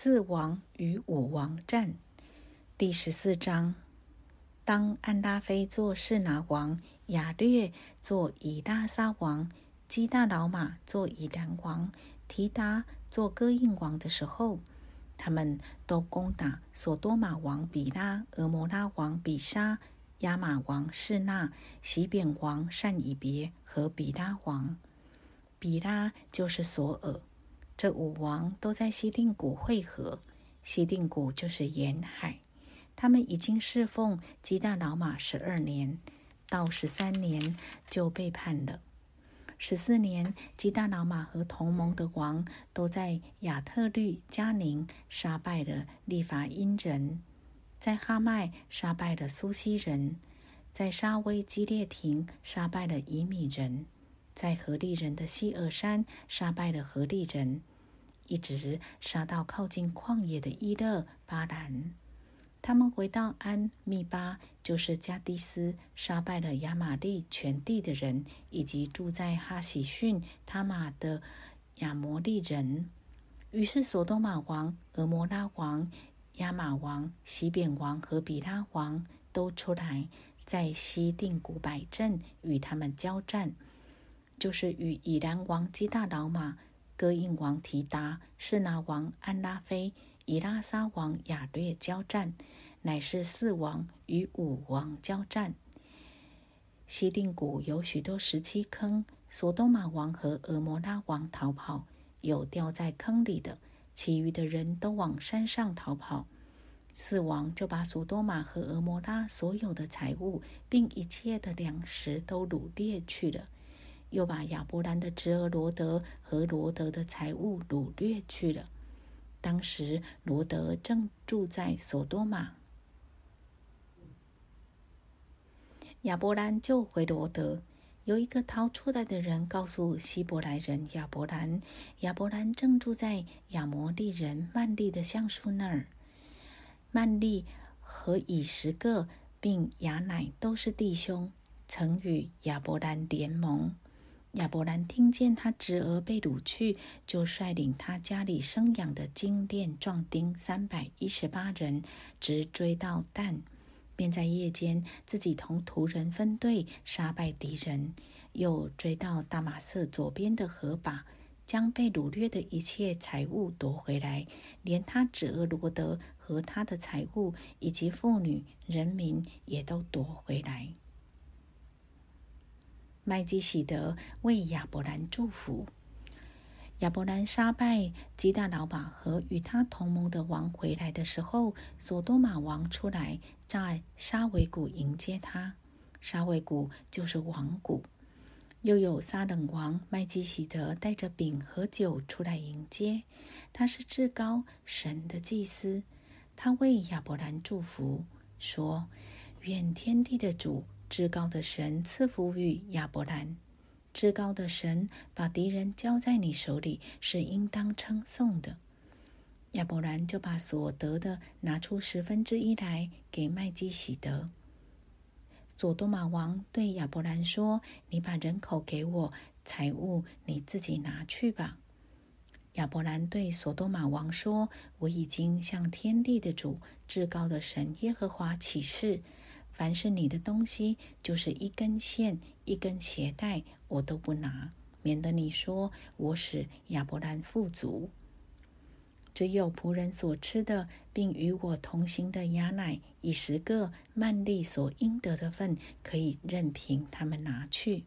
四王与五王战，第十四章。当安拉菲做士拿王，雅略做以拉沙王，基大老马做以兰王，提达做哥印王的时候，他们都攻打索多玛王比拉、俄摩拉王比沙、亚玛王士那、西扁王善以别和比拉王。比拉就是索尔。这五王都在西定谷汇合，西定谷就是沿海。他们已经侍奉基大老马十二年，到十三年就背叛了。十四年，基大老马和同盟的王都在亚特律加宁杀败了利法因人，在哈麦杀败了苏西人，在沙威基列廷杀败了以米人，在何利人的西尔山杀败了何利人，一直杀到靠近旷野的伊勒巴兰。他们回到安密巴，就是加迪斯，杀败了亚玛利全地的人，以及住在哈喜逊他玛的亚摩利人。于是，索多玛王、俄摩拉王、亚玛王、西扁王和比拉王都出来，在西定古百镇与他们交战，就是与以兰王基大老马、哥印王提达、士拿王安拉菲。以拉沙王亚略交战，乃是四王与五王交战。西定谷有许多石砌坑，索多玛王和俄摩拉王逃跑，有掉在坑里的，其余的人都往山上逃跑。四王就把索多玛和俄摩拉所有的财物，并一切的粮食都掳掠去了，又把亚伯兰的侄儿罗德和罗德的财物掳掠去了。当时罗德正住在索多玛，亚伯兰救回罗德。有一个逃出来的人告诉希伯来人亚伯兰，亚伯兰正住在亚摩利人曼利的橡树那儿。曼利和以十个并亚乃都是弟兄，曾与亚伯兰联盟。亚伯兰听见他侄儿被掳去，就率领他家里生养的精炼壮丁三百一十八人，直追到但，便在夜间自己同仆人分队杀败敌人，又追到大马色左边的河坝，将被掳掠的一切财物夺回来，连他侄儿罗德和他的财物以及妇女人民也都夺回来。麦基喜德为亚伯兰祝福。亚伯兰杀败基大老板和与他同盟的王回来的时候，索多玛王出来在沙维谷迎接他。沙维谷就是王谷。又有撒冷王麦基喜德带着饼和酒出来迎接。他是至高神的祭司。他为亚伯兰祝福，说：“愿天地的主。”至高的神赐福于亚伯兰，至高的神把敌人交在你手里，是应当称颂的。亚伯兰就把所得的拿出十分之一来给麦基喜德。索多玛王对亚伯兰说：“你把人口给我，财物你自己拿去吧。”亚伯兰对索多玛王说：“我已经向天地的主、至高的神耶和华起誓。”凡是你的东西，就是一根线、一根鞋带，我都不拿，免得你说我使亚伯兰富足。只有仆人所吃的，并与我同行的雅乃以十个曼利所应得的份，可以任凭他们拿去。